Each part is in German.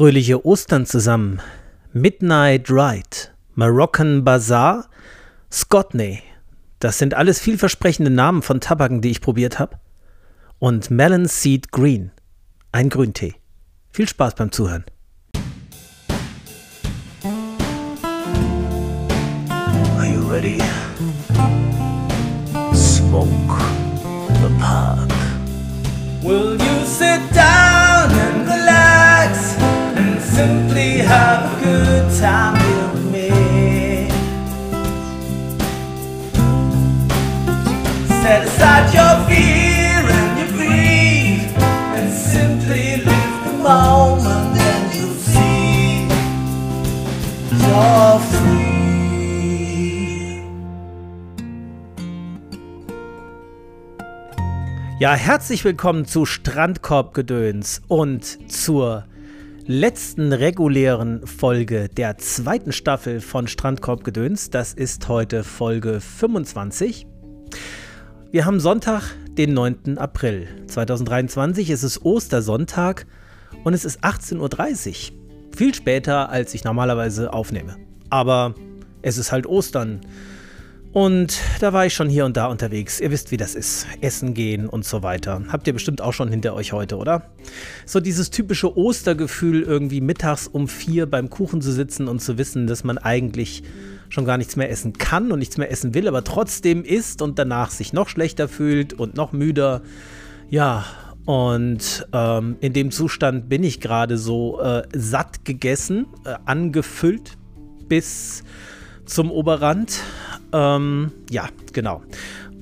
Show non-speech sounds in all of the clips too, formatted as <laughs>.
Fröhliche Ostern zusammen. Midnight Ride, Moroccan Bazaar, Scotney. Das sind alles vielversprechende Namen von Tabaken, die ich probiert habe. Und Melon Seed Green, ein Grüntee. Viel Spaß beim Zuhören. Are you ready? Smoke the pot. Will you sit down simply have a good time with me? Set aside your fear and your greed and simply live the moment and you'll see you're free. Ja, herzlich willkommen zu Strandkorbgedöns und zur letzten regulären Folge der zweiten Staffel von Strandkorbgedöns. Das ist heute Folge 25. Wir haben Sonntag, den 9. April 2023. Es ist Ostersonntag und es ist 18.30 Uhr. Viel später, als ich normalerweise aufnehme. Aber es ist halt Ostern. Und da war ich schon hier und da unterwegs. Ihr wisst, wie das ist. Essen gehen und so weiter. Habt ihr bestimmt auch schon hinter euch heute, oder? So dieses typische Ostergefühl, irgendwie mittags um vier beim Kuchen zu sitzen und zu wissen, dass man eigentlich schon gar nichts mehr essen kann und nichts mehr essen will, aber trotzdem isst und danach sich noch schlechter fühlt und noch müder. Ja, und ähm, in dem Zustand bin ich gerade so äh, satt gegessen, äh, angefüllt bis zum Oberrand. Ähm, ja, genau.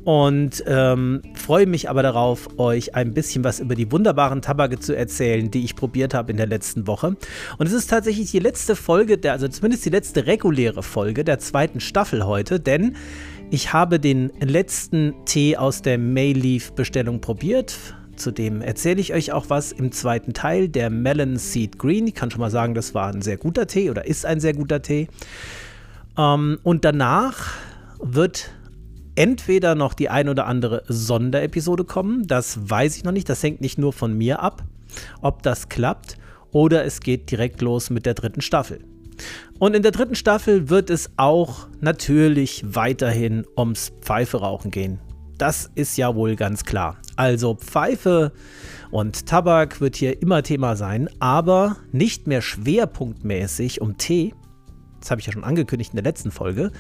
Und ähm, freue mich aber darauf, euch ein bisschen was über die wunderbaren Tabake zu erzählen, die ich probiert habe in der letzten Woche. Und es ist tatsächlich die letzte Folge, der, also zumindest die letzte reguläre Folge der zweiten Staffel heute, denn ich habe den letzten Tee aus der Mayleaf-Bestellung probiert. Zudem erzähle ich euch auch was im zweiten Teil, der Melon Seed Green. Ich kann schon mal sagen, das war ein sehr guter Tee oder ist ein sehr guter Tee. Ähm, und danach wird entweder noch die ein oder andere Sonderepisode kommen. Das weiß ich noch nicht. Das hängt nicht nur von mir ab, ob das klappt. Oder es geht direkt los mit der dritten Staffel. Und in der dritten Staffel wird es auch natürlich weiterhin ums Pfeiferauchen gehen. Das ist ja wohl ganz klar. Also Pfeife und Tabak wird hier immer Thema sein, aber nicht mehr schwerpunktmäßig um Tee. Das habe ich ja schon angekündigt in der letzten Folge,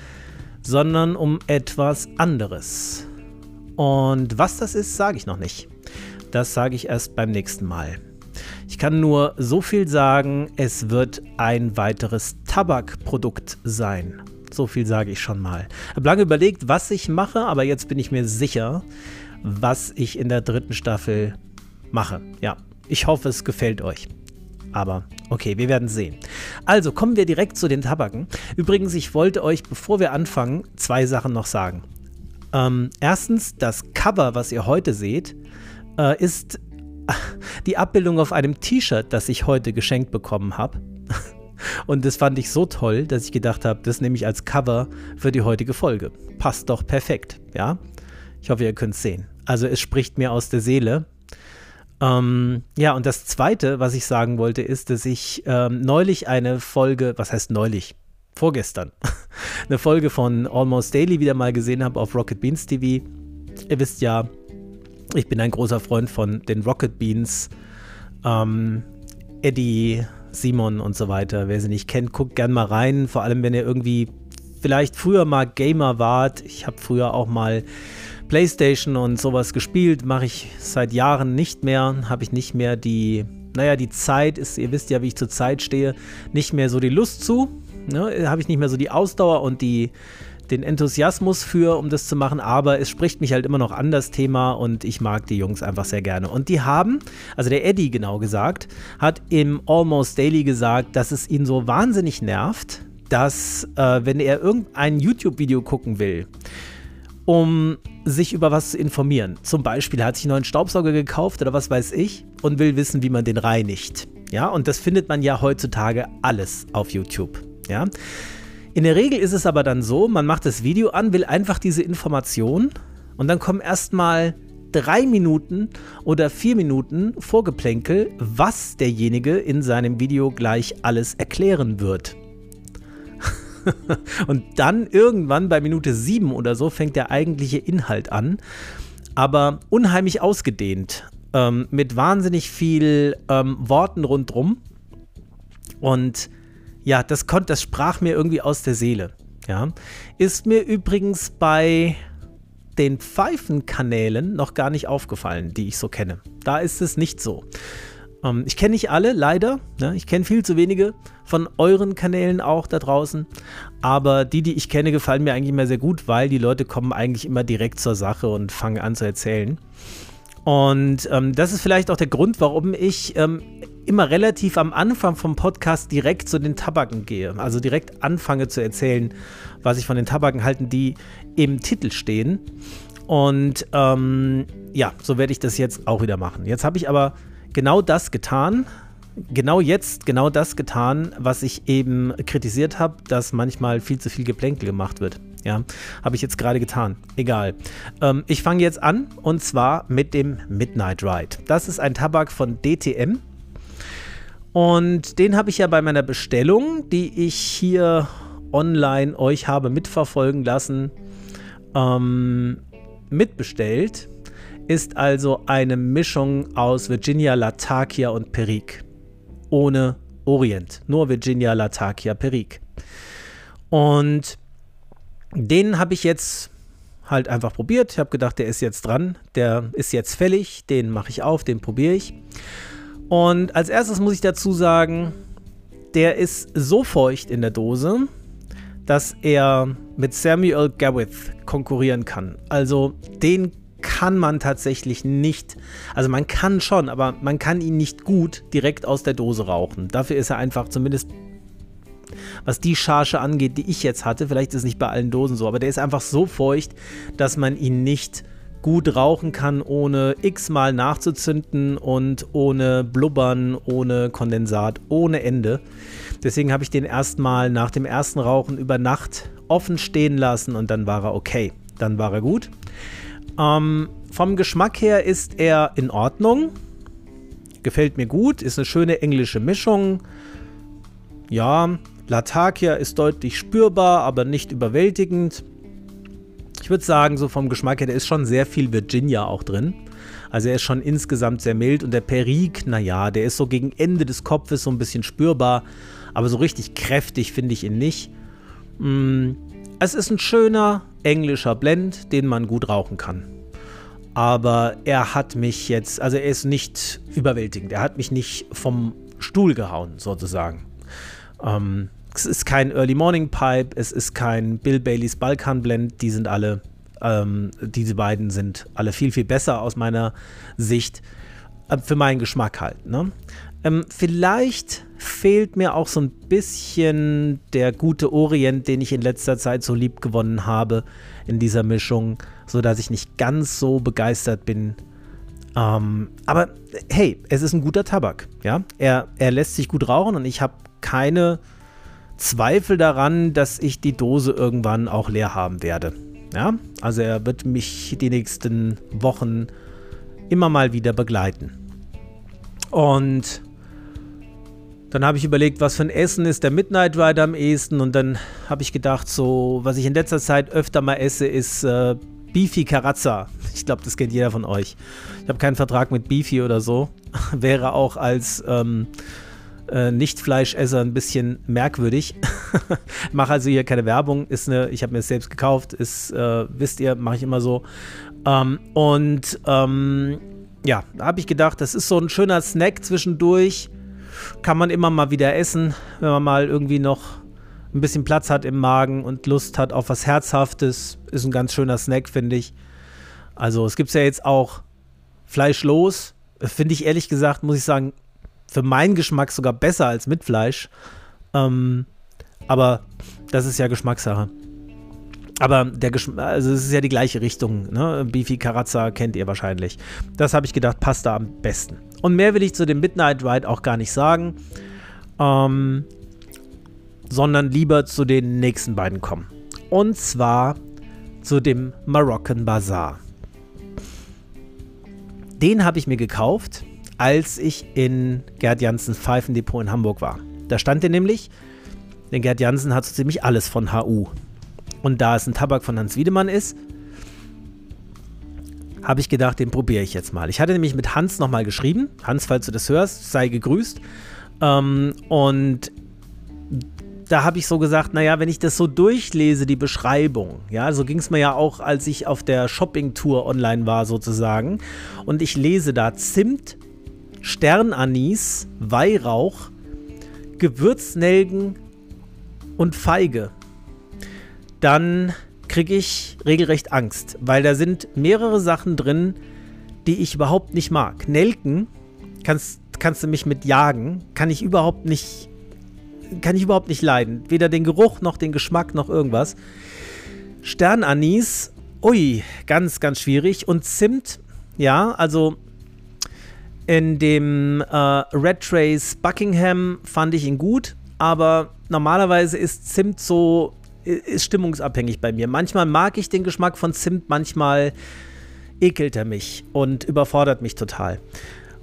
sondern um etwas anderes. Und was das ist, sage ich noch nicht. Das sage ich erst beim nächsten Mal. Ich kann nur so viel sagen, es wird ein weiteres Tabakprodukt sein. So viel sage ich schon mal. Ich habe lange überlegt, was ich mache, aber jetzt bin ich mir sicher, was ich in der dritten Staffel mache. Ja, ich hoffe, es gefällt euch. Aber okay, wir werden sehen. Also kommen wir direkt zu den Tabaken. Übrigens, ich wollte euch, bevor wir anfangen, zwei Sachen noch sagen. Ähm, erstens, das Cover, was ihr heute seht, äh, ist <laughs> die Abbildung auf einem T-Shirt, das ich heute geschenkt bekommen habe. <laughs> Und das fand ich so toll, dass ich gedacht habe, das nehme ich als Cover für die heutige Folge. Passt doch perfekt, ja? Ich hoffe, ihr könnt es sehen. Also es spricht mir aus der Seele ähm, ja, und das Zweite, was ich sagen wollte, ist, dass ich ähm, neulich eine Folge, was heißt neulich? Vorgestern, <laughs> eine Folge von Almost Daily wieder mal gesehen habe auf Rocket Beans TV. Ihr wisst ja, ich bin ein großer Freund von den Rocket Beans. Ähm, Eddie, Simon und so weiter. Wer sie nicht kennt, guckt gern mal rein. Vor allem, wenn ihr irgendwie vielleicht früher mal Gamer wart. Ich habe früher auch mal PlayStation und sowas gespielt, mache ich seit Jahren nicht mehr. Habe ich nicht mehr die, naja, die Zeit ist, ihr wisst ja, wie ich zur Zeit stehe, nicht mehr so die Lust zu. Ne? Habe ich nicht mehr so die Ausdauer und die, den Enthusiasmus für, um das zu machen, aber es spricht mich halt immer noch an das Thema und ich mag die Jungs einfach sehr gerne. Und die haben, also der Eddie genau gesagt, hat im Almost Daily gesagt, dass es ihn so wahnsinnig nervt, dass äh, wenn er irgendein YouTube-Video gucken will, um sich über was zu informieren. Zum Beispiel, hat sich einen neuen Staubsauger gekauft oder was weiß ich und will wissen, wie man den reinigt. Ja, und das findet man ja heutzutage alles auf YouTube. Ja. In der Regel ist es aber dann so, man macht das Video an, will einfach diese Information und dann kommen erstmal drei Minuten oder vier Minuten Vorgeplänkel, was derjenige in seinem Video gleich alles erklären wird. <laughs> Und dann irgendwann bei Minute sieben oder so fängt der eigentliche Inhalt an, aber unheimlich ausgedehnt, ähm, mit wahnsinnig viel ähm, Worten rundrum. Und ja, das, konnte, das sprach mir irgendwie aus der Seele. Ja. Ist mir übrigens bei den Pfeifenkanälen noch gar nicht aufgefallen, die ich so kenne. Da ist es nicht so. Ähm, ich kenne nicht alle, leider. Ne? Ich kenne viel zu wenige von euren Kanälen auch da draußen. Aber die, die ich kenne, gefallen mir eigentlich immer sehr gut, weil die Leute kommen eigentlich immer direkt zur Sache und fangen an zu erzählen. Und ähm, das ist vielleicht auch der Grund, warum ich ähm, immer relativ am Anfang vom Podcast direkt zu den Tabaken gehe. Also direkt anfange zu erzählen, was ich von den Tabaken halten, die im Titel stehen. Und ähm, ja, so werde ich das jetzt auch wieder machen. Jetzt habe ich aber genau das getan, genau jetzt genau das getan, was ich eben kritisiert habe, dass manchmal viel zu viel Geplänkel gemacht wird. Ja, habe ich jetzt gerade getan. Egal. Ähm, ich fange jetzt an und zwar mit dem Midnight Ride. Das ist ein Tabak von DTM. Und den habe ich ja bei meiner Bestellung, die ich hier online euch habe mitverfolgen lassen, ähm, mitbestellt ist also eine Mischung aus Virginia Latakia und Perique. Ohne Orient. Nur Virginia Latakia Perique. Und den habe ich jetzt halt einfach probiert. Ich habe gedacht, der ist jetzt dran. Der ist jetzt fällig. Den mache ich auf, den probiere ich. Und als erstes muss ich dazu sagen, der ist so feucht in der Dose, dass er mit Samuel Gawith konkurrieren kann. Also den kann man tatsächlich nicht, also man kann schon, aber man kann ihn nicht gut direkt aus der Dose rauchen. Dafür ist er einfach zumindest, was die Charge angeht, die ich jetzt hatte, vielleicht ist es nicht bei allen Dosen so, aber der ist einfach so feucht, dass man ihn nicht gut rauchen kann, ohne x-mal nachzuzünden und ohne Blubbern, ohne Kondensat, ohne Ende. Deswegen habe ich den erstmal nach dem ersten Rauchen über Nacht offen stehen lassen und dann war er okay. Dann war er gut. Ähm, vom Geschmack her ist er in Ordnung. Gefällt mir gut. Ist eine schöne englische Mischung. Ja, Latakia ist deutlich spürbar, aber nicht überwältigend. Ich würde sagen, so vom Geschmack her, da ist schon sehr viel Virginia auch drin. Also er ist schon insgesamt sehr mild und der Perique, naja, der ist so gegen Ende des Kopfes so ein bisschen spürbar, aber so richtig kräftig finde ich ihn nicht. Mm, es ist ein schöner englischer Blend, den man gut rauchen kann. Aber er hat mich jetzt, also er ist nicht überwältigend. Er hat mich nicht vom Stuhl gehauen, sozusagen. Ähm, es ist kein Early Morning Pipe, es ist kein Bill Baileys Balkan Blend. Die sind alle, ähm, diese beiden sind alle viel, viel besser aus meiner Sicht. Äh, für meinen Geschmack halt. Ne? Ähm, vielleicht fehlt mir auch so ein bisschen der gute Orient, den ich in letzter Zeit so lieb gewonnen habe in dieser Mischung, sodass ich nicht ganz so begeistert bin. Ähm, aber hey, es ist ein guter Tabak. Ja? Er, er lässt sich gut rauchen und ich habe keine Zweifel daran, dass ich die Dose irgendwann auch leer haben werde. Ja? Also er wird mich die nächsten Wochen immer mal wieder begleiten. Und dann habe ich überlegt, was für ein Essen ist der Midnight Rider am ehesten. Und dann habe ich gedacht, so, was ich in letzter Zeit öfter mal esse, ist äh, Beefy Carazza. Ich glaube, das kennt jeder von euch. Ich habe keinen Vertrag mit Beefy oder so. <laughs> Wäre auch als ähm, äh, Nicht-Fleischesser ein bisschen merkwürdig. <laughs> mache also hier keine Werbung. Ist eine, ich habe mir es selbst gekauft. Ist, äh, wisst ihr, mache ich immer so. Ähm, und ähm, ja, da habe ich gedacht, das ist so ein schöner Snack zwischendurch kann man immer mal wieder essen, wenn man mal irgendwie noch ein bisschen Platz hat im Magen und Lust hat auf was Herzhaftes. Ist ein ganz schöner Snack, finde ich. Also es gibt ja jetzt auch fleischlos. Finde ich ehrlich gesagt, muss ich sagen, für meinen Geschmack sogar besser als mit Fleisch. Ähm, aber das ist ja Geschmackssache. Aber der Geschmack, also es ist ja die gleiche Richtung, ne? Beefy Carazza kennt ihr wahrscheinlich. Das habe ich gedacht, passt da am besten. Und mehr will ich zu dem Midnight Ride auch gar nicht sagen, ähm, sondern lieber zu den nächsten beiden kommen. Und zwar zu dem Moroccan Bazaar. den habe ich mir gekauft, als ich in Gerd Janssens Pfeifendepot in Hamburg war. Da stand der nämlich, denn Gerd Janssen hat so ziemlich alles von HU. Und da es ein Tabak von Hans Wiedemann ist, habe ich gedacht, den probiere ich jetzt mal. Ich hatte nämlich mit Hans nochmal geschrieben. Hans, falls du das hörst, sei gegrüßt. Ähm, und da habe ich so gesagt, naja, wenn ich das so durchlese, die Beschreibung, ja, so ging es mir ja auch, als ich auf der Shopping-Tour online war sozusagen. Und ich lese da Zimt, Sternanis, Weihrauch, Gewürznelken und Feige. Dann kriege ich regelrecht Angst, weil da sind mehrere Sachen drin, die ich überhaupt nicht mag. Nelken kannst, kannst du mich mit jagen, kann ich überhaupt nicht kann ich überhaupt nicht leiden. Weder den Geruch noch den Geschmack noch irgendwas. Sternanis, ui, ganz, ganz schwierig. Und Zimt, ja, also in dem äh, Red Trace Buckingham fand ich ihn gut, aber normalerweise ist Zimt so, ist stimmungsabhängig bei mir. Manchmal mag ich den Geschmack von Zimt, manchmal ekelt er mich und überfordert mich total.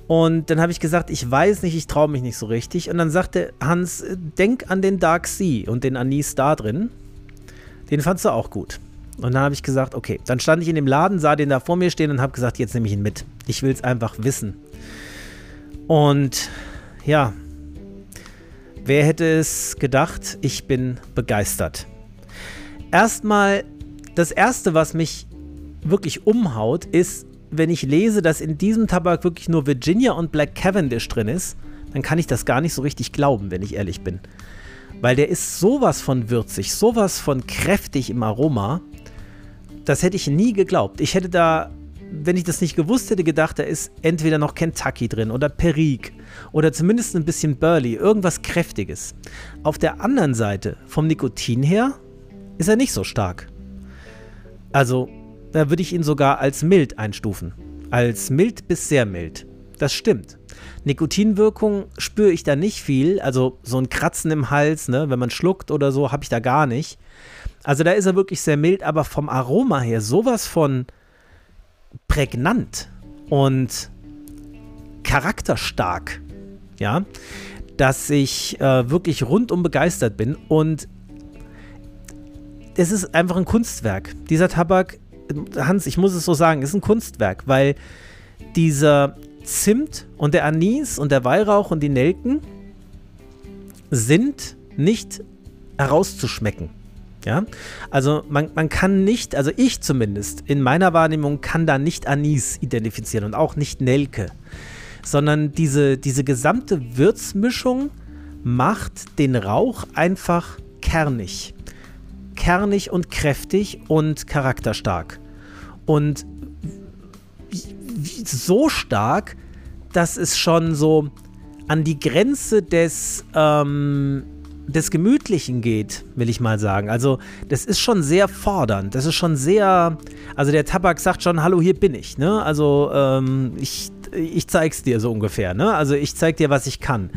Und dann habe ich gesagt, ich weiß nicht, ich traue mich nicht so richtig. Und dann sagte Hans, denk an den Dark Sea und den Anis da drin. Den fandst du auch gut. Und dann habe ich gesagt, okay. Dann stand ich in dem Laden, sah den da vor mir stehen und habe gesagt, jetzt nehme ich ihn mit. Ich will es einfach wissen. Und ja, wer hätte es gedacht? Ich bin begeistert. Erstmal, das Erste, was mich wirklich umhaut, ist, wenn ich lese, dass in diesem Tabak wirklich nur Virginia und Black Cavendish drin ist, dann kann ich das gar nicht so richtig glauben, wenn ich ehrlich bin. Weil der ist sowas von würzig, sowas von kräftig im Aroma. Das hätte ich nie geglaubt. Ich hätte da, wenn ich das nicht gewusst hätte, gedacht, da ist entweder noch Kentucky drin oder Perique oder zumindest ein bisschen Burley, irgendwas Kräftiges. Auf der anderen Seite, vom Nikotin her, ist er nicht so stark. Also da würde ich ihn sogar als mild einstufen. Als mild bis sehr mild. Das stimmt. Nikotinwirkung spüre ich da nicht viel. Also so ein Kratzen im Hals, ne, wenn man schluckt oder so, habe ich da gar nicht. Also da ist er wirklich sehr mild, aber vom Aroma her sowas von prägnant und charakterstark. Ja, dass ich äh, wirklich rundum begeistert bin und es ist einfach ein Kunstwerk. Dieser Tabak Hans, ich muss es so sagen, ist ein Kunstwerk, weil dieser Zimt und der Anis und der Weihrauch und die Nelken sind nicht herauszuschmecken. Ja, also man, man kann nicht, also ich zumindest, in meiner Wahrnehmung kann da nicht Anis identifizieren und auch nicht Nelke, sondern diese, diese gesamte Würzmischung macht den Rauch einfach kernig kernig und kräftig und charakterstark. Und so stark, dass es schon so an die Grenze des, ähm, des Gemütlichen geht, will ich mal sagen. Also, das ist schon sehr fordernd. Das ist schon sehr. Also, der Tabak sagt schon: Hallo, hier bin ich. Ne? Also, ähm, ich, ich zeig's dir so ungefähr. Ne? Also, ich zeig dir, was ich kann.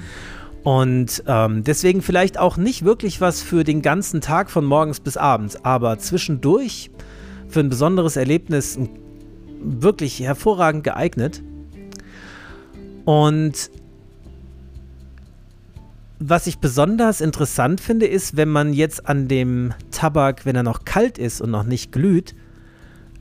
Und ähm, deswegen vielleicht auch nicht wirklich was für den ganzen Tag von morgens bis abends, aber zwischendurch für ein besonderes Erlebnis wirklich hervorragend geeignet. Und was ich besonders interessant finde, ist, wenn man jetzt an dem Tabak, wenn er noch kalt ist und noch nicht glüht,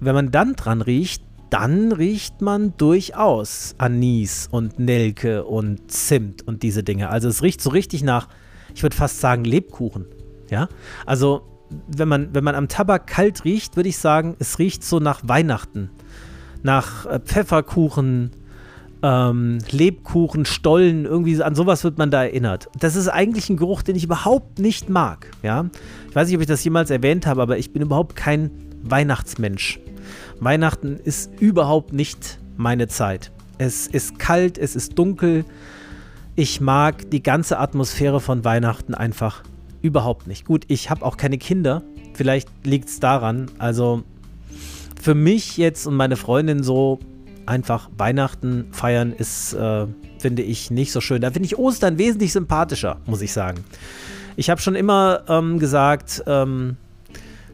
wenn man dann dran riecht, dann riecht man durchaus Anis und Nelke und Zimt und diese Dinge. Also es riecht so richtig nach, ich würde fast sagen, Lebkuchen. Ja, also wenn man, wenn man am Tabak kalt riecht, würde ich sagen, es riecht so nach Weihnachten. Nach äh, Pfefferkuchen, ähm, Lebkuchen, Stollen, irgendwie an sowas wird man da erinnert. Das ist eigentlich ein Geruch, den ich überhaupt nicht mag. Ja? Ich weiß nicht, ob ich das jemals erwähnt habe, aber ich bin überhaupt kein Weihnachtsmensch. Weihnachten ist überhaupt nicht meine Zeit. Es ist kalt, es ist dunkel. Ich mag die ganze Atmosphäre von Weihnachten einfach überhaupt nicht. Gut, ich habe auch keine Kinder. Vielleicht liegt es daran. Also für mich jetzt und meine Freundin so einfach Weihnachten feiern ist, äh, finde ich, nicht so schön. Da finde ich Ostern wesentlich sympathischer, muss ich sagen. Ich habe schon immer ähm, gesagt, ähm,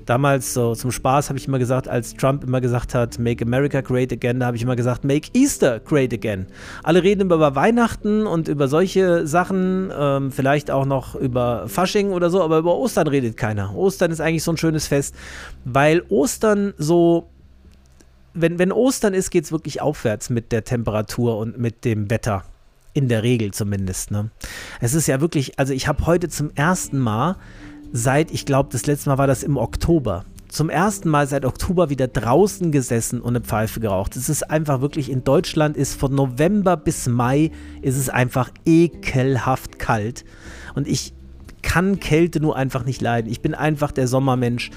Damals so zum Spaß habe ich immer gesagt, als Trump immer gesagt hat, Make America Great Again, da habe ich immer gesagt, Make Easter Great Again. Alle reden immer über Weihnachten und über solche Sachen, ähm, vielleicht auch noch über Fasching oder so, aber über Ostern redet keiner. Ostern ist eigentlich so ein schönes Fest, weil Ostern so wenn, wenn Ostern ist, geht es wirklich aufwärts mit der Temperatur und mit dem Wetter. In der Regel zumindest. Ne? Es ist ja wirklich, also ich habe heute zum ersten Mal seit, ich glaube, das letzte Mal war das im Oktober, zum ersten Mal seit Oktober wieder draußen gesessen und eine Pfeife geraucht. Es ist einfach wirklich, in Deutschland ist von November bis Mai ist es einfach ekelhaft kalt. Und ich kann Kälte nur einfach nicht leiden. Ich bin einfach der Sommermensch.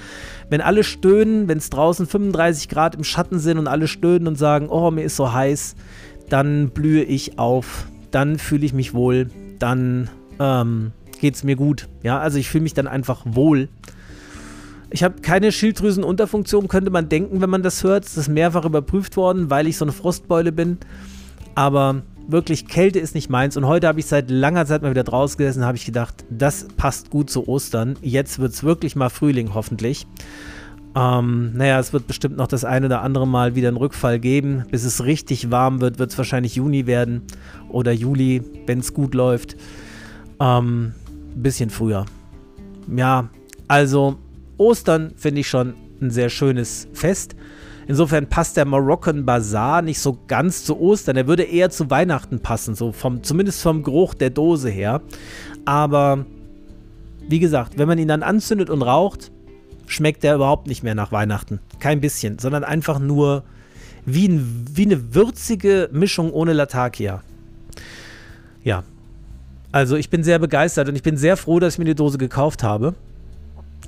Wenn alle stöhnen, wenn es draußen 35 Grad im Schatten sind und alle stöhnen und sagen, oh, mir ist so heiß, dann blühe ich auf, dann fühle ich mich wohl, dann ähm, geht es mir gut. Ja, also ich fühle mich dann einfach wohl. Ich habe keine Schilddrüsenunterfunktion, könnte man denken, wenn man das hört. Es ist mehrfach überprüft worden, weil ich so eine Frostbeule bin. Aber wirklich, Kälte ist nicht meins. Und heute habe ich seit langer Zeit mal wieder draußen gesessen, habe ich gedacht, das passt gut zu Ostern. Jetzt wird es wirklich mal Frühling, hoffentlich. Ähm, naja, es wird bestimmt noch das ein oder andere Mal wieder einen Rückfall geben. Bis es richtig warm wird, wird es wahrscheinlich Juni werden oder Juli, wenn es gut läuft. Ähm, bisschen früher. Ja, also Ostern finde ich schon ein sehr schönes Fest. Insofern passt der Moroccan Bazaar nicht so ganz zu Ostern. Er würde eher zu Weihnachten passen, so vom, zumindest vom Geruch der Dose her. Aber wie gesagt, wenn man ihn dann anzündet und raucht, schmeckt er überhaupt nicht mehr nach Weihnachten. Kein bisschen, sondern einfach nur wie, ein, wie eine würzige Mischung ohne Latakia. Ja. Also ich bin sehr begeistert und ich bin sehr froh, dass ich mir die Dose gekauft habe.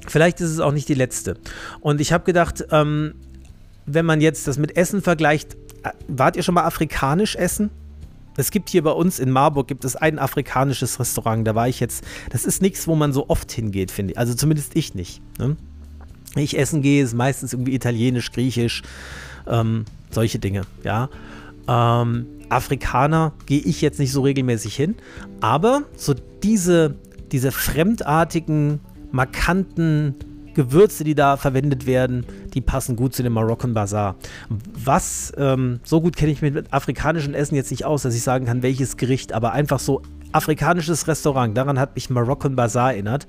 Vielleicht ist es auch nicht die letzte. Und ich habe gedacht, ähm, wenn man jetzt das mit Essen vergleicht, äh, wart ihr schon mal afrikanisch essen? Es gibt hier bei uns in Marburg gibt es ein afrikanisches Restaurant. Da war ich jetzt. Das ist nichts, wo man so oft hingeht, finde ich. Also zumindest ich nicht. Ne? Ich essen gehe, ist meistens irgendwie italienisch, griechisch, ähm, solche Dinge. Ja. Ähm, Afrikaner gehe ich jetzt nicht so regelmäßig hin, aber so diese, diese fremdartigen, markanten Gewürze, die da verwendet werden, die passen gut zu dem Moroccan Bazaar. Was, ähm, so gut kenne ich mich mit afrikanischem Essen jetzt nicht aus, dass ich sagen kann, welches Gericht, aber einfach so afrikanisches Restaurant, daran hat mich Moroccan Bazaar erinnert.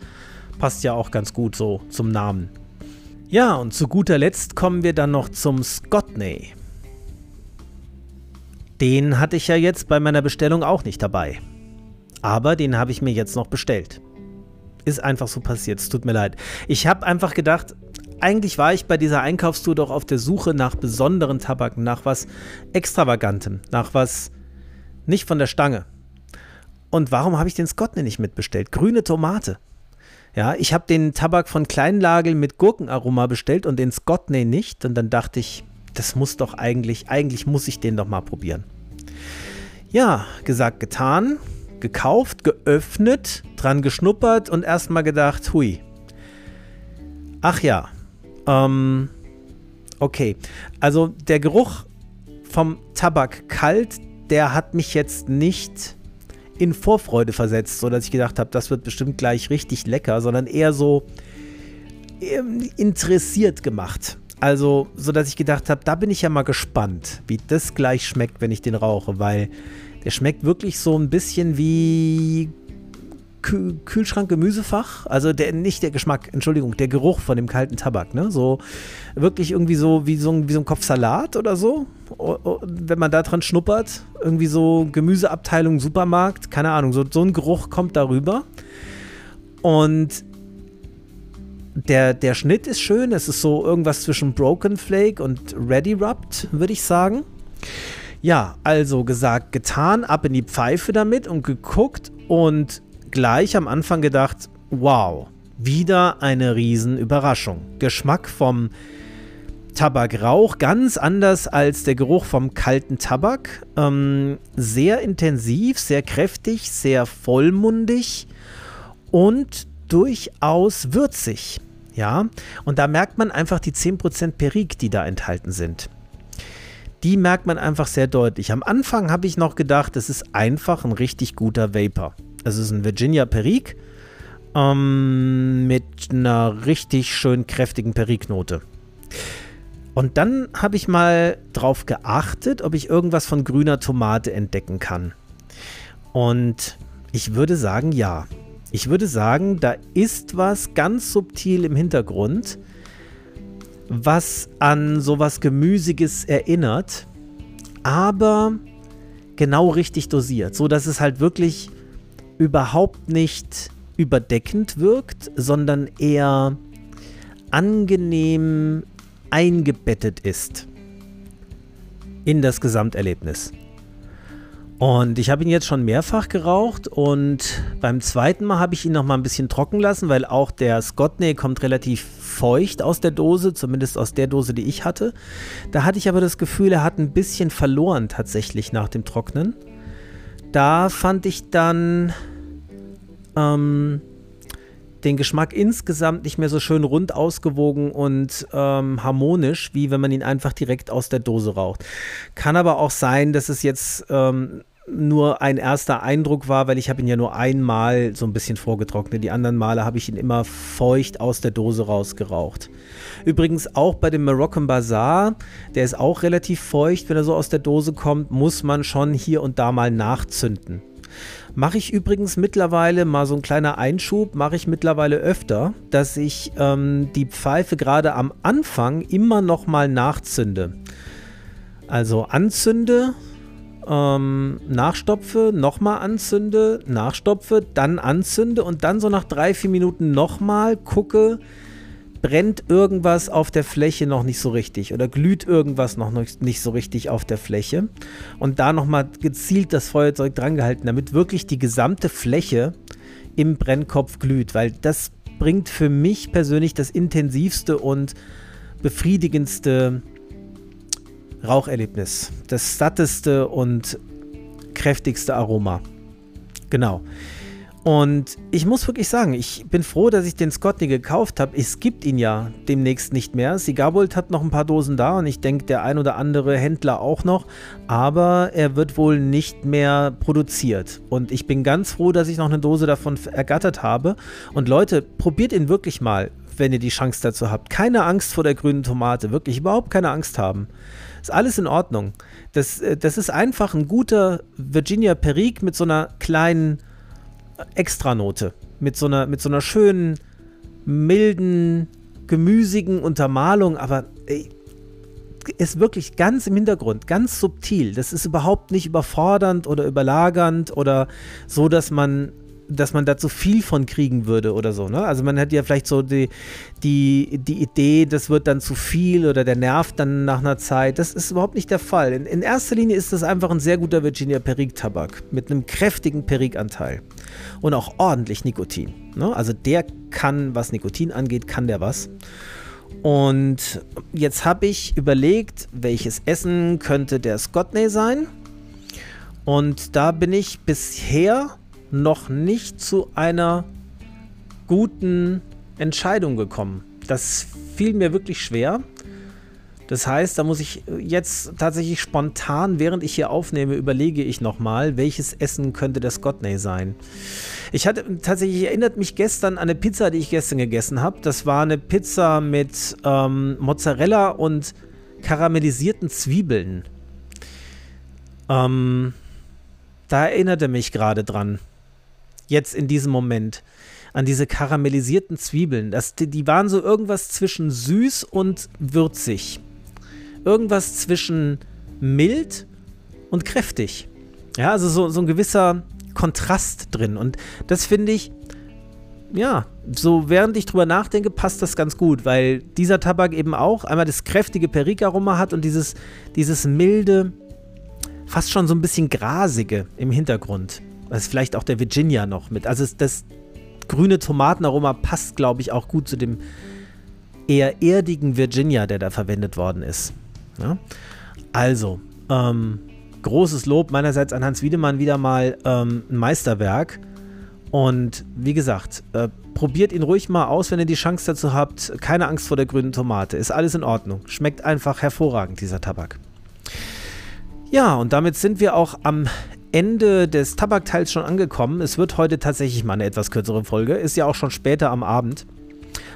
Passt ja auch ganz gut so zum Namen. Ja, und zu guter Letzt kommen wir dann noch zum Scotney. Den hatte ich ja jetzt bei meiner Bestellung auch nicht dabei. Aber den habe ich mir jetzt noch bestellt. Ist einfach so passiert. Es tut mir leid. Ich habe einfach gedacht, eigentlich war ich bei dieser Einkaufstour doch auf der Suche nach besonderen Tabak, nach was Extravagantem, nach was nicht von der Stange. Und warum habe ich den Scotney nicht mitbestellt? Grüne Tomate. Ja, ich habe den Tabak von Kleinlagel mit Gurkenaroma bestellt und den Scotney nicht. Und dann dachte ich, das muss doch eigentlich, eigentlich muss ich den doch mal probieren. Ja, gesagt, getan gekauft, geöffnet, dran geschnuppert und erstmal gedacht, hui. Ach ja, ähm, okay. Also der Geruch vom Tabak kalt, der hat mich jetzt nicht in Vorfreude versetzt, sodass ich gedacht habe, das wird bestimmt gleich richtig lecker, sondern eher so ähm, interessiert gemacht. Also, so dass ich gedacht habe, da bin ich ja mal gespannt, wie das gleich schmeckt, wenn ich den rauche, weil der schmeckt wirklich so ein bisschen wie Kühl Kühlschrank-Gemüsefach. Also der, nicht der Geschmack, Entschuldigung, der Geruch von dem kalten Tabak. Ne? So wirklich irgendwie so wie so ein, wie so ein Kopf Salat oder so. Wenn man da dran schnuppert, irgendwie so Gemüseabteilung Supermarkt, keine Ahnung, so, so ein Geruch kommt darüber. Und der, der Schnitt ist schön. Es ist so irgendwas zwischen Broken Flake und Ready Rubbed, würde ich sagen. Ja, also gesagt, getan, ab in die Pfeife damit und geguckt und gleich am Anfang gedacht, wow, wieder eine Riesenüberraschung. Geschmack vom Tabakrauch ganz anders als der Geruch vom kalten Tabak. Ähm, sehr intensiv, sehr kräftig, sehr vollmundig und durchaus würzig. Ja, und da merkt man einfach die 10% Perik, die da enthalten sind die merkt man einfach sehr deutlich. Am Anfang habe ich noch gedacht, es ist einfach ein richtig guter Vapor. Es ist ein Virginia Perique ähm, mit einer richtig schön kräftigen Periknote. Und dann habe ich mal drauf geachtet, ob ich irgendwas von grüner Tomate entdecken kann. Und ich würde sagen, ja. Ich würde sagen, da ist was ganz subtil im Hintergrund, was an sowas Gemüsiges erinnert, aber genau richtig dosiert, so dass es halt wirklich überhaupt nicht überdeckend wirkt, sondern eher angenehm eingebettet ist in das Gesamterlebnis. Und ich habe ihn jetzt schon mehrfach geraucht und beim zweiten Mal habe ich ihn noch mal ein bisschen trocken lassen, weil auch der Scotney kommt relativ feucht aus der Dose, zumindest aus der Dose, die ich hatte. Da hatte ich aber das Gefühl, er hat ein bisschen verloren tatsächlich nach dem Trocknen. Da fand ich dann ähm, den Geschmack insgesamt nicht mehr so schön rund ausgewogen und ähm, harmonisch, wie wenn man ihn einfach direkt aus der Dose raucht. Kann aber auch sein, dass es jetzt ähm, nur ein erster Eindruck war, weil ich habe ihn ja nur einmal so ein bisschen vorgetrocknet. Die anderen Male habe ich ihn immer feucht aus der Dose rausgeraucht. Übrigens auch bei dem Moroccan Bazaar, der ist auch relativ feucht, wenn er so aus der Dose kommt, muss man schon hier und da mal nachzünden. Mache ich übrigens mittlerweile, mal so ein kleiner Einschub, mache ich mittlerweile öfter, dass ich ähm, die Pfeife gerade am Anfang immer noch mal nachzünde. Also anzünde, ähm, nachstopfe, nochmal anzünde, nachstopfe, dann anzünde und dann so nach drei, vier Minuten nochmal gucke, brennt irgendwas auf der Fläche noch nicht so richtig oder glüht irgendwas noch nicht so richtig auf der Fläche und da nochmal gezielt das Feuerzeug drangehalten, damit wirklich die gesamte Fläche im Brennkopf glüht, weil das bringt für mich persönlich das intensivste und befriedigendste Raucherlebnis, das satteste und kräftigste Aroma. Genau. Und ich muss wirklich sagen, ich bin froh, dass ich den Scotney gekauft habe. Es gibt ihn ja demnächst nicht mehr. Sigabold hat noch ein paar Dosen da und ich denke, der ein oder andere Händler auch noch. Aber er wird wohl nicht mehr produziert. Und ich bin ganz froh, dass ich noch eine Dose davon ergattert habe. Und Leute, probiert ihn wirklich mal, wenn ihr die Chance dazu habt. Keine Angst vor der grünen Tomate. Wirklich überhaupt keine Angst haben. Ist alles in Ordnung. Das, äh, das ist einfach ein guter Virginia Perique mit so einer kleinen Extranote. Mit so einer, mit so einer schönen, milden, gemüsigen Untermalung, aber ey, ist wirklich ganz im Hintergrund, ganz subtil. Das ist überhaupt nicht überfordernd oder überlagernd oder so, dass man dass man da zu viel von kriegen würde oder so. Ne? Also man hat ja vielleicht so die, die, die Idee, das wird dann zu viel oder der nervt dann nach einer Zeit. Das ist überhaupt nicht der Fall. In, in erster Linie ist das einfach ein sehr guter Virginia Perique-Tabak mit einem kräftigen Perique-Anteil und auch ordentlich Nikotin. Ne? Also der kann, was Nikotin angeht, kann der was. Und jetzt habe ich überlegt, welches Essen könnte der Scotney sein. Und da bin ich bisher noch nicht zu einer guten Entscheidung gekommen. Das fiel mir wirklich schwer. Das heißt, da muss ich jetzt tatsächlich spontan, während ich hier aufnehme, überlege ich nochmal, welches Essen könnte der Scotney sein. Ich hatte tatsächlich erinnert mich gestern an eine Pizza, die ich gestern gegessen habe. Das war eine Pizza mit ähm, Mozzarella und karamellisierten Zwiebeln. Ähm, da erinnerte mich gerade dran jetzt in diesem Moment an diese karamellisierten Zwiebeln. Das, die, die waren so irgendwas zwischen süß und würzig. Irgendwas zwischen mild und kräftig. Ja, also so, so ein gewisser Kontrast drin. Und das finde ich, ja, so während ich drüber nachdenke, passt das ganz gut, weil dieser Tabak eben auch einmal das kräftige Perikaroma hat und dieses, dieses milde, fast schon so ein bisschen grasige im Hintergrund. Das ist vielleicht auch der Virginia noch mit. Also das grüne Tomatenaroma passt, glaube ich, auch gut zu dem eher erdigen Virginia, der da verwendet worden ist. Ja? Also, ähm, großes Lob meinerseits an Hans Wiedemann wieder mal ähm, ein Meisterwerk. Und wie gesagt, äh, probiert ihn ruhig mal aus, wenn ihr die Chance dazu habt. Keine Angst vor der grünen Tomate. Ist alles in Ordnung. Schmeckt einfach hervorragend, dieser Tabak. Ja, und damit sind wir auch am Ende des Tabakteils schon angekommen. Es wird heute tatsächlich mal eine etwas kürzere Folge. Ist ja auch schon später am Abend.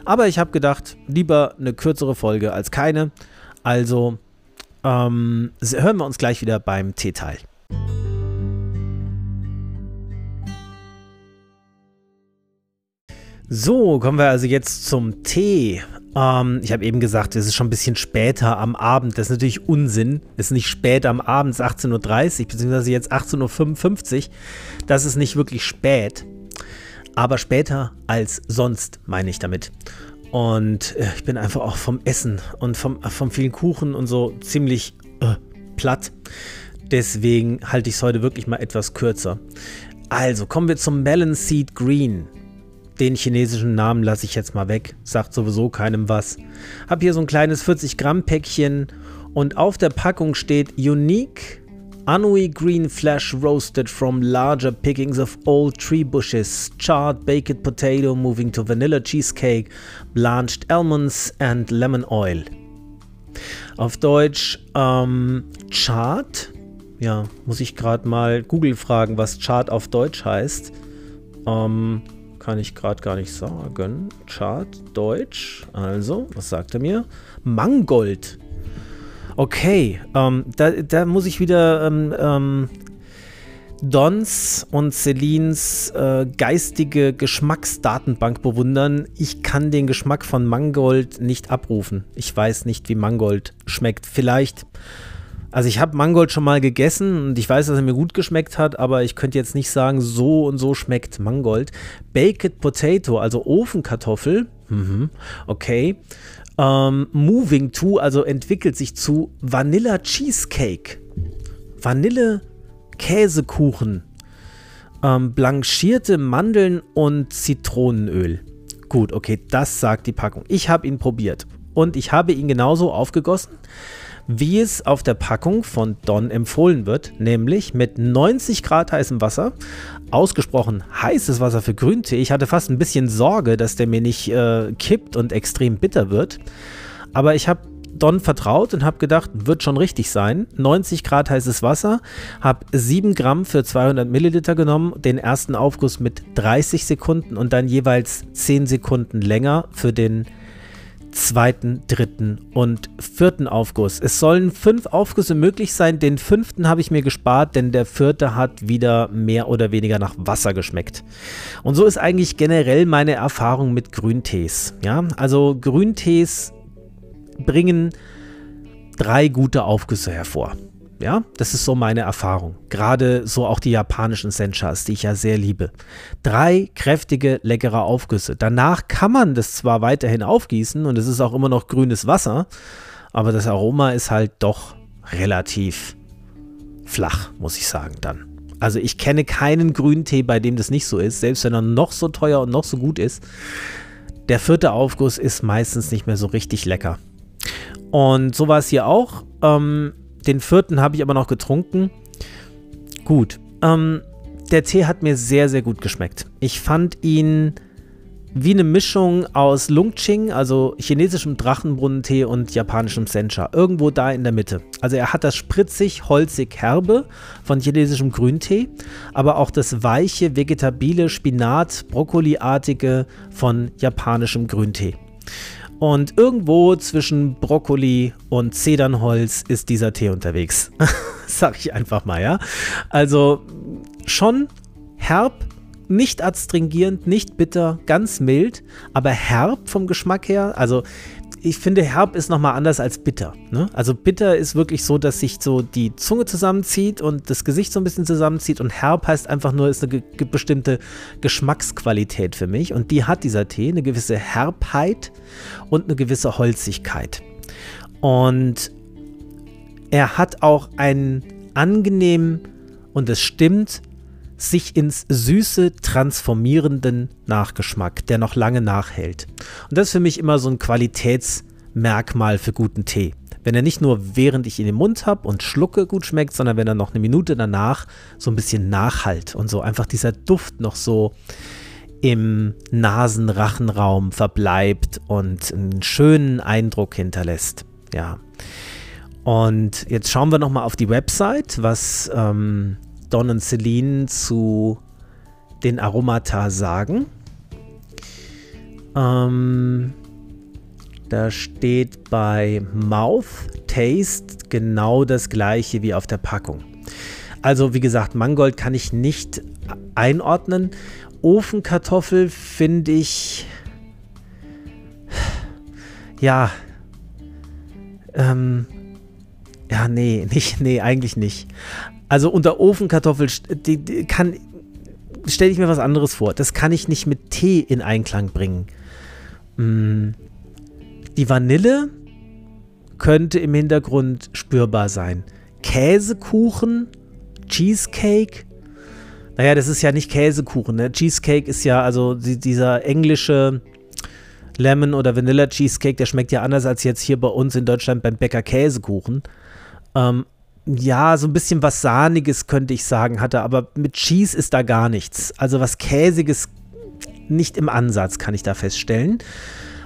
Aber ich habe gedacht, lieber eine kürzere Folge als keine. Also ähm, hören wir uns gleich wieder beim Teeteil. So, kommen wir also jetzt zum Tee. Ähm, ich habe eben gesagt, es ist schon ein bisschen später am Abend. Das ist natürlich Unsinn. Es ist nicht spät am Abend, es ist 18.30 Uhr, beziehungsweise jetzt 18.55 Uhr. Das ist nicht wirklich spät. Aber später als sonst, meine ich damit. Und äh, ich bin einfach auch vom Essen und vom, vom vielen Kuchen und so ziemlich äh, platt. Deswegen halte ich es heute wirklich mal etwas kürzer. Also kommen wir zum Melon Seed Green. Den chinesischen Namen lasse ich jetzt mal weg, sagt sowieso keinem was. Hab hier so ein kleines 40 Gramm Päckchen und auf der Packung steht Unique Anui Green Flesh roasted from larger pickings of old tree bushes, charred baked potato moving to vanilla cheesecake, blanched almonds and lemon oil. Auf Deutsch ähm, Chart. Ja, muss ich gerade mal Google fragen, was Chart auf Deutsch heißt. Ähm, kann ich gerade gar nicht sagen. Chart, Deutsch. Also, was sagt er mir? Mangold. Okay, ähm, da, da, muss ich wieder ähm, ähm, Dons und Celines äh, geistige Geschmacksdatenbank bewundern. Ich kann den Geschmack von Mangold nicht abrufen. Ich weiß nicht, wie Mangold schmeckt. Vielleicht also ich habe Mangold schon mal gegessen und ich weiß, dass er mir gut geschmeckt hat, aber ich könnte jetzt nicht sagen, so und so schmeckt Mangold. Baked Potato, also Ofenkartoffel, mhm, okay. Ähm, moving to, also entwickelt sich zu Vanilla Cheesecake. Vanille Käsekuchen. Ähm, blanchierte Mandeln und Zitronenöl. Gut, okay, das sagt die Packung. Ich habe ihn probiert und ich habe ihn genauso aufgegossen wie es auf der Packung von Don empfohlen wird, nämlich mit 90 Grad heißem Wasser. Ausgesprochen heißes Wasser für Grüntee. Ich hatte fast ein bisschen Sorge, dass der mir nicht äh, kippt und extrem bitter wird. Aber ich habe Don vertraut und habe gedacht, wird schon richtig sein. 90 Grad heißes Wasser, habe 7 Gramm für 200 Milliliter genommen, den ersten Aufguss mit 30 Sekunden und dann jeweils 10 Sekunden länger für den zweiten, dritten und vierten Aufguss. Es sollen fünf Aufgüsse möglich sein. Den fünften habe ich mir gespart, denn der vierte hat wieder mehr oder weniger nach Wasser geschmeckt. Und so ist eigentlich generell meine Erfahrung mit Grüntees. Ja, also Grüntees bringen drei gute Aufgüsse hervor. Ja, das ist so meine Erfahrung. Gerade so auch die japanischen Senchas, die ich ja sehr liebe. Drei kräftige, leckere Aufgüsse. Danach kann man das zwar weiterhin aufgießen und es ist auch immer noch grünes Wasser, aber das Aroma ist halt doch relativ flach, muss ich sagen dann. Also ich kenne keinen Grüntee, bei dem das nicht so ist, selbst wenn er noch so teuer und noch so gut ist. Der vierte Aufguss ist meistens nicht mehr so richtig lecker. Und so war es hier auch. Ähm, den vierten habe ich aber noch getrunken. Gut. Ähm, der Tee hat mir sehr, sehr gut geschmeckt. Ich fand ihn wie eine Mischung aus Lungching, also chinesischem Drachenbrunnentee und japanischem Sencha. Irgendwo da in der Mitte. Also er hat das spritzig, holzig, herbe von chinesischem Grüntee, aber auch das weiche, vegetabile, Spinat, Brokkoliartige von japanischem Grüntee. Und irgendwo zwischen Brokkoli und Zedernholz ist dieser Tee unterwegs. <laughs> Sag ich einfach mal, ja. Also schon herb, nicht adstringierend, nicht bitter, ganz mild, aber herb vom Geschmack her. Also ich finde, herb ist nochmal anders als bitter. Ne? Also bitter ist wirklich so, dass sich so die Zunge zusammenzieht und das Gesicht so ein bisschen zusammenzieht und herb heißt einfach nur, ist eine ge bestimmte Geschmacksqualität für mich und die hat dieser Tee, eine gewisse Herbheit und eine gewisse Holzigkeit. Und er hat auch einen angenehmen, und es stimmt, sich ins Süße transformierenden Nachgeschmack, der noch lange nachhält. Und das ist für mich immer so ein Qualitätsmerkmal für guten Tee. Wenn er nicht nur während ich ihn im Mund habe und schlucke gut schmeckt, sondern wenn er noch eine Minute danach so ein bisschen nachhalt und so einfach dieser Duft noch so im Nasenrachenraum verbleibt und einen schönen Eindruck hinterlässt. Ja. Und jetzt schauen wir nochmal auf die Website, was ähm, Don und Celine zu den Aromata sagen. Ähm, da steht bei Mouth Taste genau das gleiche wie auf der Packung. Also wie gesagt, Mangold kann ich nicht einordnen. Ofenkartoffel finde ich ja ähm, ja nee <laughs> nicht nee eigentlich nicht. Also unter Ofenkartoffel die, die kann stelle ich mir was anderes vor. Das kann ich nicht mit Tee in Einklang bringen. Mm. Die Vanille könnte im Hintergrund spürbar sein. Käsekuchen, Cheesecake. Naja, das ist ja nicht Käsekuchen. Ne? Cheesecake ist ja, also die, dieser englische Lemon- oder Vanilla Cheesecake, der schmeckt ja anders als jetzt hier bei uns in Deutschland beim Bäcker Käsekuchen. Ähm, ja, so ein bisschen was Sahniges könnte ich sagen, hatte, aber mit Cheese ist da gar nichts. Also was Käsiges nicht im Ansatz, kann ich da feststellen.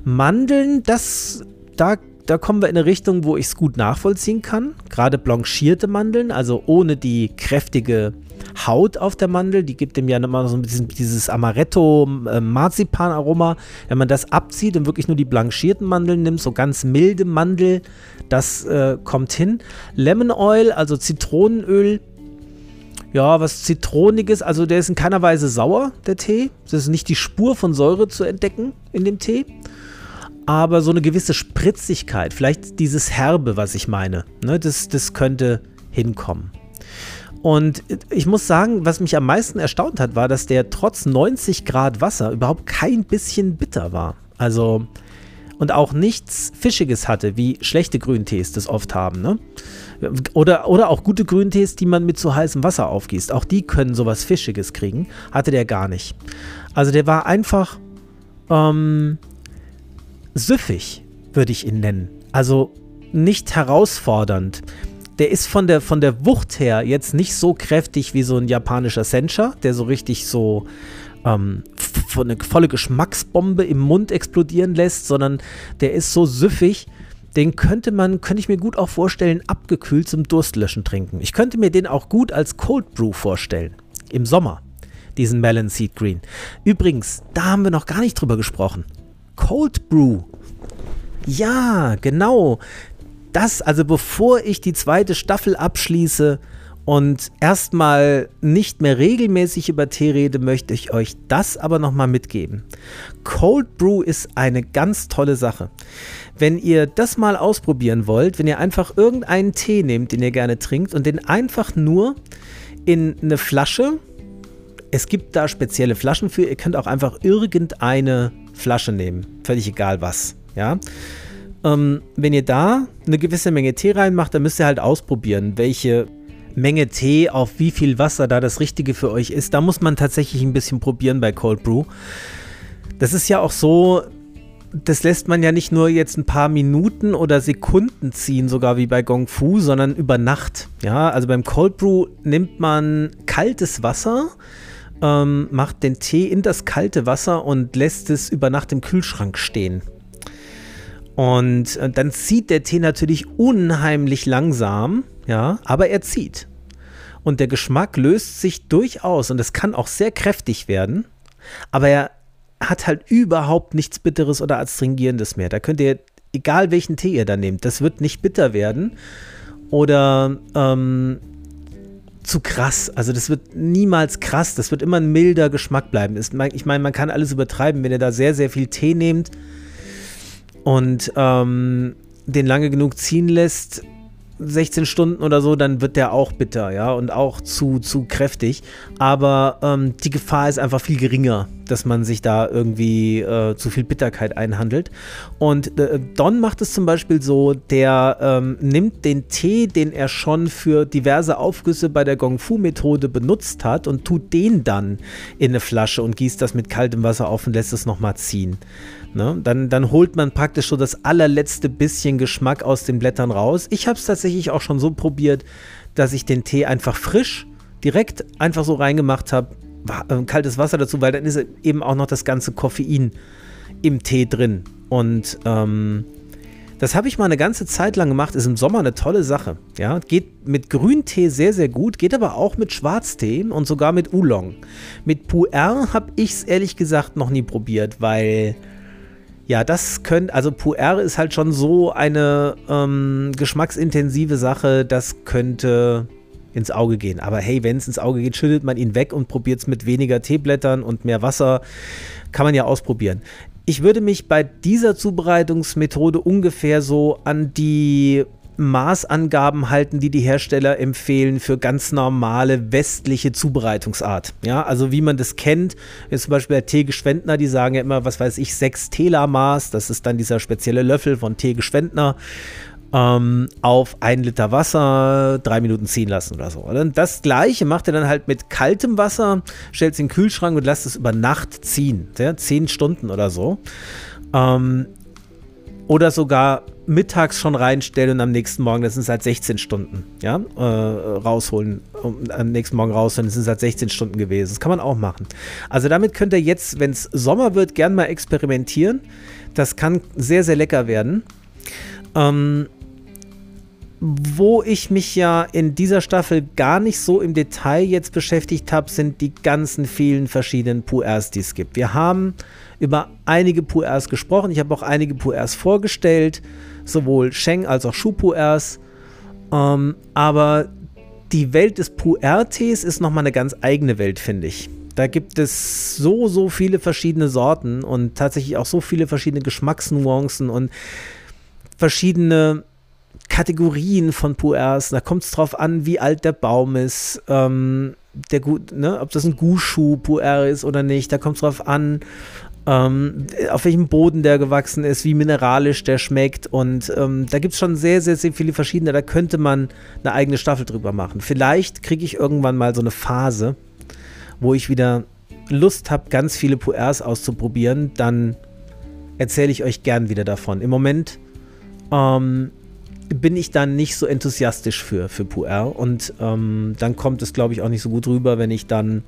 Mandeln, das, da, da kommen wir in eine Richtung, wo ich es gut nachvollziehen kann. Gerade blanchierte Mandeln, also ohne die kräftige Haut auf der Mandel, die gibt dem ja immer so ein bisschen dieses Amaretto-Marzipan-Aroma. Wenn man das abzieht und wirklich nur die blanchierten Mandeln nimmt, so ganz milde Mandel, das äh, kommt hin. Lemon Oil, also Zitronenöl, ja, was Zitroniges, also der ist in keiner Weise sauer, der Tee. Es ist nicht die Spur von Säure zu entdecken in dem Tee. Aber so eine gewisse Spritzigkeit, vielleicht dieses Herbe, was ich meine, ne, das, das könnte hinkommen. Und ich muss sagen, was mich am meisten erstaunt hat, war, dass der trotz 90 Grad Wasser überhaupt kein bisschen bitter war. Also, und auch nichts Fischiges hatte, wie schlechte Grüntees das oft haben. Ne? Oder, oder auch gute Grüntees, die man mit zu heißem Wasser aufgießt. Auch die können sowas Fischiges kriegen. Hatte der gar nicht. Also der war einfach ähm, süffig, würde ich ihn nennen. Also nicht herausfordernd. Der ist von der, von der Wucht her jetzt nicht so kräftig wie so ein japanischer Sencha, der so richtig so ähm, eine volle Geschmacksbombe im Mund explodieren lässt, sondern der ist so süffig, den könnte man, könnte ich mir gut auch vorstellen, abgekühlt zum Durstlöschen trinken. Ich könnte mir den auch gut als Cold Brew vorstellen. Im Sommer. Diesen Melon Seed Green. Übrigens, da haben wir noch gar nicht drüber gesprochen. Cold Brew. Ja, genau. Das, also bevor ich die zweite Staffel abschließe und erstmal nicht mehr regelmäßig über Tee rede, möchte ich euch das aber nochmal mitgeben. Cold Brew ist eine ganz tolle Sache. Wenn ihr das mal ausprobieren wollt, wenn ihr einfach irgendeinen Tee nehmt, den ihr gerne trinkt und den einfach nur in eine Flasche, es gibt da spezielle Flaschen für, ihr könnt auch einfach irgendeine Flasche nehmen, völlig egal was, ja. Ähm, wenn ihr da eine gewisse Menge Tee reinmacht, dann müsst ihr halt ausprobieren, welche Menge Tee auf wie viel Wasser da das Richtige für euch ist. Da muss man tatsächlich ein bisschen probieren bei Cold Brew. Das ist ja auch so, das lässt man ja nicht nur jetzt ein paar Minuten oder Sekunden ziehen, sogar wie bei Gong Fu, sondern über Nacht. Ja, also beim Cold Brew nimmt man kaltes Wasser, ähm, macht den Tee in das kalte Wasser und lässt es über Nacht im Kühlschrank stehen. Und äh, dann zieht der Tee natürlich unheimlich langsam, ja, aber er zieht. Und der Geschmack löst sich durchaus und es kann auch sehr kräftig werden, aber er hat halt überhaupt nichts Bitteres oder Adstringierendes mehr. Da könnt ihr, egal welchen Tee ihr da nehmt, das wird nicht bitter werden oder ähm, zu krass. Also das wird niemals krass, das wird immer ein milder Geschmack bleiben. Ich meine, man kann alles übertreiben, wenn ihr da sehr, sehr viel Tee nehmt und ähm, den lange genug ziehen lässt, 16 Stunden oder so, dann wird der auch bitter, ja, und auch zu, zu kräftig. Aber ähm, die Gefahr ist einfach viel geringer, dass man sich da irgendwie äh, zu viel Bitterkeit einhandelt. Und äh, Don macht es zum Beispiel so, der ähm, nimmt den Tee, den er schon für diverse Aufgüsse bei der Gong Fu-Methode benutzt hat und tut den dann in eine Flasche und gießt das mit kaltem Wasser auf und lässt es nochmal ziehen. Ne? Dann, dann holt man praktisch so das allerletzte bisschen Geschmack aus den Blättern raus. Ich habe es tatsächlich auch schon so probiert, dass ich den Tee einfach frisch direkt einfach so reingemacht habe, äh, kaltes Wasser dazu, weil dann ist eben auch noch das ganze Koffein im Tee drin. Und ähm, Das habe ich mal eine ganze Zeit lang gemacht, ist im Sommer eine tolle Sache. Ja, geht mit Grüntee sehr, sehr gut, geht aber auch mit Schwarztee und sogar mit Oolong. Mit Pu'er habe ich es ehrlich gesagt noch nie probiert, weil ja, das könnte, also Pu'er ist halt schon so eine ähm, geschmacksintensive Sache, das könnte ins Auge gehen. Aber hey, wenn es ins Auge geht, schüttelt man ihn weg und probiert es mit weniger Teeblättern und mehr Wasser. Kann man ja ausprobieren. Ich würde mich bei dieser Zubereitungsmethode ungefähr so an die Maßangaben halten, die die Hersteller empfehlen für ganz normale westliche Zubereitungsart. Ja, also wie man das kennt, ist zum Beispiel der Teegeschwendner, die sagen ja immer, was weiß ich, 6 Tela Maß, das ist dann dieser spezielle Löffel von Teegeschwendner ähm, auf ein Liter Wasser drei Minuten ziehen lassen oder so. Und das gleiche macht er dann halt mit kaltem Wasser, stellt es in den Kühlschrank und lässt es über Nacht ziehen. Ja, zehn Stunden oder so. Ähm, oder sogar mittags schon reinstellen und am nächsten Morgen, das sind halt 16 Stunden, ja, äh, rausholen, um, am nächsten Morgen rausholen, das sind halt 16 Stunden gewesen. Das kann man auch machen. Also damit könnt ihr jetzt, wenn es Sommer wird, gern mal experimentieren. Das kann sehr, sehr lecker werden. Ähm, wo ich mich ja in dieser Staffel gar nicht so im Detail jetzt beschäftigt habe, sind die ganzen vielen verschiedenen Puers, die es gibt. Wir haben über einige Puers gesprochen. Ich habe auch einige Puers vorgestellt, sowohl Sheng als auch Shu-Puers. Ähm, aber die Welt des Puer-Tees ist nochmal eine ganz eigene Welt, finde ich. Da gibt es so, so viele verschiedene Sorten und tatsächlich auch so viele verschiedene Geschmacksnuancen und verschiedene Kategorien von Puers. Da kommt es drauf an, wie alt der Baum ist, ähm, der ne, ob das ein Gushu Puer ist oder nicht. Da kommt es drauf an, ähm, auf welchem Boden der gewachsen ist, wie mineralisch der schmeckt. Und ähm, da gibt es schon sehr, sehr, sehr viele verschiedene. Da könnte man eine eigene Staffel drüber machen. Vielleicht kriege ich irgendwann mal so eine Phase, wo ich wieder Lust habe, ganz viele Puers auszuprobieren. Dann erzähle ich euch gern wieder davon. Im Moment ähm, bin ich dann nicht so enthusiastisch für, für Puer. Und ähm, dann kommt es, glaube ich, auch nicht so gut rüber, wenn ich dann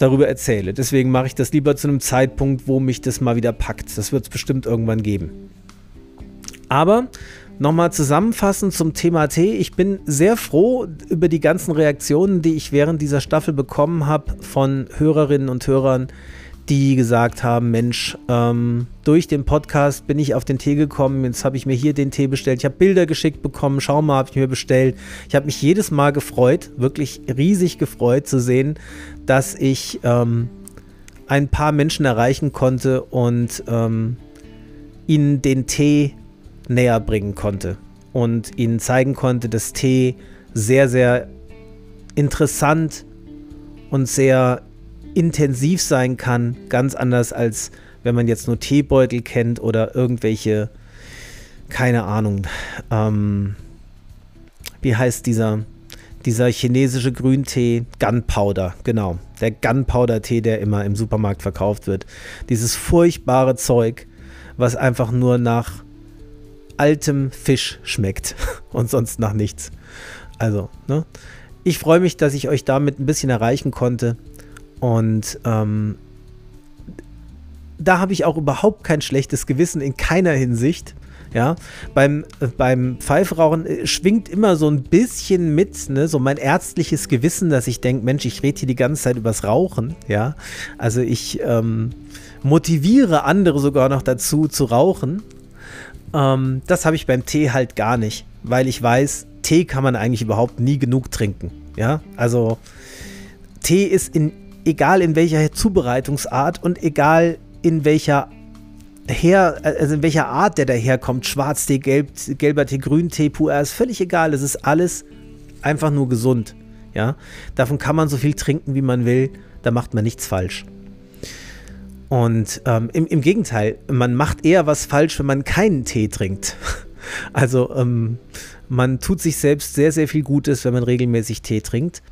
darüber erzähle. Deswegen mache ich das lieber zu einem Zeitpunkt, wo mich das mal wieder packt. Das wird es bestimmt irgendwann geben. Aber nochmal zusammenfassend zum Thema Tee. Ich bin sehr froh über die ganzen Reaktionen, die ich während dieser Staffel bekommen habe von Hörerinnen und Hörern, die gesagt haben, Mensch, ähm, durch den Podcast bin ich auf den Tee gekommen, jetzt habe ich mir hier den Tee bestellt, ich habe Bilder geschickt bekommen, schau mal, habe ich mir bestellt. Ich habe mich jedes Mal gefreut, wirklich riesig gefreut zu sehen, dass ich ähm, ein paar Menschen erreichen konnte und ähm, ihnen den Tee näher bringen konnte und ihnen zeigen konnte, dass Tee sehr, sehr interessant und sehr intensiv sein kann, ganz anders als wenn man jetzt nur Teebeutel kennt oder irgendwelche, keine Ahnung, ähm, wie heißt dieser, dieser chinesische Grüntee, Gunpowder, genau, der Gunpowder-Tee, der immer im Supermarkt verkauft wird. Dieses furchtbare Zeug, was einfach nur nach altem Fisch schmeckt <laughs> und sonst nach nichts. Also, ne? Ich freue mich, dass ich euch damit ein bisschen erreichen konnte. Und ähm, da habe ich auch überhaupt kein schlechtes Gewissen in keiner Hinsicht. Ja, beim, äh, beim Pfeifrauchen äh, schwingt immer so ein bisschen mit, ne, so mein ärztliches Gewissen, dass ich denke, Mensch, ich rede hier die ganze Zeit übers Rauchen, ja. Also ich ähm, motiviere andere sogar noch dazu zu rauchen. Ähm, das habe ich beim Tee halt gar nicht, weil ich weiß, Tee kann man eigentlich überhaupt nie genug trinken, ja. Also Tee ist in egal in welcher Zubereitungsart und egal in welcher her, also in welcher Art der daherkommt, Schwarztee, Gelb, gelber Tee, Grüntee, Puer, ist völlig egal. Es ist alles einfach nur gesund. Ja, davon kann man so viel trinken, wie man will. Da macht man nichts falsch. Und ähm, im, im, Gegenteil, man macht eher was falsch, wenn man keinen Tee trinkt. <laughs> Also ähm, man tut sich selbst sehr, sehr viel Gutes, wenn man regelmäßig Tee trinkt.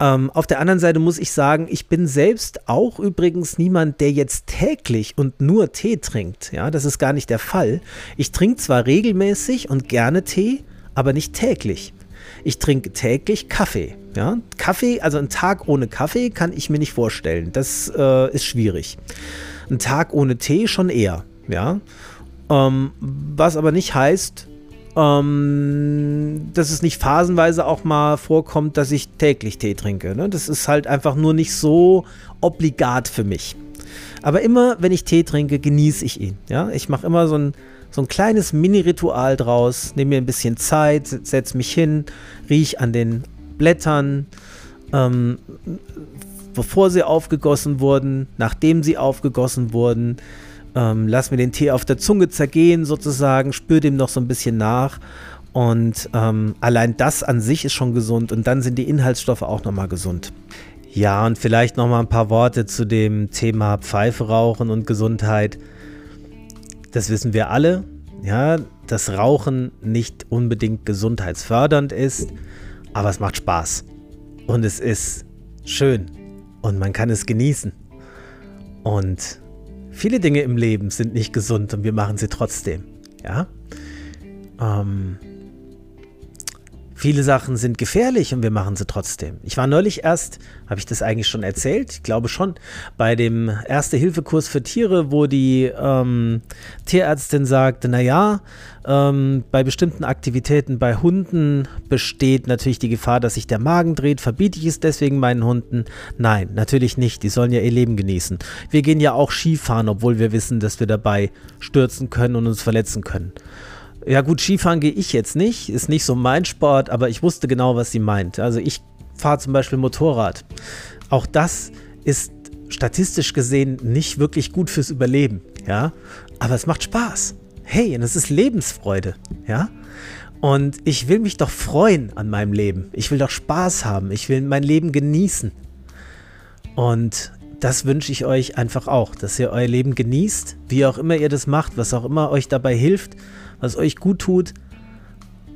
Ähm, auf der anderen Seite muss ich sagen, ich bin selbst auch übrigens niemand, der jetzt täglich und nur Tee trinkt. Ja, das ist gar nicht der Fall. Ich trinke zwar regelmäßig und gerne Tee, aber nicht täglich. Ich trinke täglich Kaffee. Ja, Kaffee, also ein Tag ohne Kaffee kann ich mir nicht vorstellen. Das äh, ist schwierig. Ein Tag ohne Tee schon eher. Ja. Ähm, was aber nicht heißt, ähm, dass es nicht phasenweise auch mal vorkommt, dass ich täglich Tee trinke. Ne? Das ist halt einfach nur nicht so obligat für mich. Aber immer, wenn ich Tee trinke, genieße ich ihn. Ja? Ich mache immer so ein, so ein kleines Mini-Ritual draus, nehme mir ein bisschen Zeit, setze mich hin, rieche an den Blättern, ähm, bevor sie aufgegossen wurden, nachdem sie aufgegossen wurden. Ähm, lass mir den Tee auf der Zunge zergehen sozusagen, spür dem noch so ein bisschen nach. Und ähm, allein das an sich ist schon gesund und dann sind die Inhaltsstoffe auch nochmal gesund. Ja, und vielleicht nochmal ein paar Worte zu dem Thema Pfeife rauchen und Gesundheit. Das wissen wir alle, ja, dass Rauchen nicht unbedingt gesundheitsfördernd ist, aber es macht Spaß. Und es ist schön und man kann es genießen. Und viele Dinge im Leben sind nicht gesund und wir machen sie trotzdem. Ja. Ähm, viele Sachen sind gefährlich und wir machen sie trotzdem. Ich war neulich erst, habe ich das eigentlich schon erzählt? Ich glaube schon, bei dem Erste-Hilfe-Kurs für Tiere, wo die ähm, Tierärztin sagte, naja, ähm, bei bestimmten Aktivitäten bei Hunden besteht natürlich die Gefahr, dass sich der Magen dreht. Verbiete ich es deswegen meinen Hunden? Nein, natürlich nicht. Die sollen ja ihr Leben genießen. Wir gehen ja auch Skifahren, obwohl wir wissen, dass wir dabei stürzen können und uns verletzen können. Ja gut, Skifahren gehe ich jetzt nicht, ist nicht so mein Sport, aber ich wusste genau, was sie meint. Also ich fahre zum Beispiel Motorrad. Auch das ist statistisch gesehen nicht wirklich gut fürs Überleben, ja, aber es macht Spaß hey, und es ist Lebensfreude, ja? Und ich will mich doch freuen an meinem Leben. Ich will doch Spaß haben. Ich will mein Leben genießen. Und das wünsche ich euch einfach auch, dass ihr euer Leben genießt, wie auch immer ihr das macht, was auch immer euch dabei hilft, was euch gut tut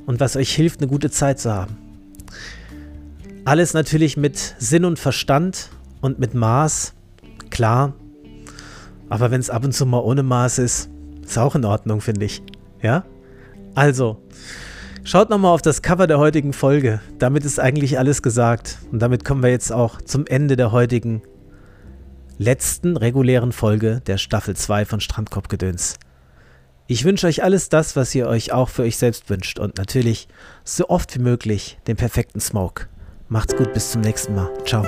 und was euch hilft, eine gute Zeit zu haben. Alles natürlich mit Sinn und Verstand und mit Maß, klar. Aber wenn es ab und zu mal ohne Maß ist, ist auch in Ordnung, finde ich. Ja? Also, schaut nochmal auf das Cover der heutigen Folge. Damit ist eigentlich alles gesagt. Und damit kommen wir jetzt auch zum Ende der heutigen letzten regulären Folge der Staffel 2 von Strandkorbgedöns. Ich wünsche euch alles das, was ihr euch auch für euch selbst wünscht und natürlich so oft wie möglich den perfekten Smoke. Macht's gut, bis zum nächsten Mal. Ciao.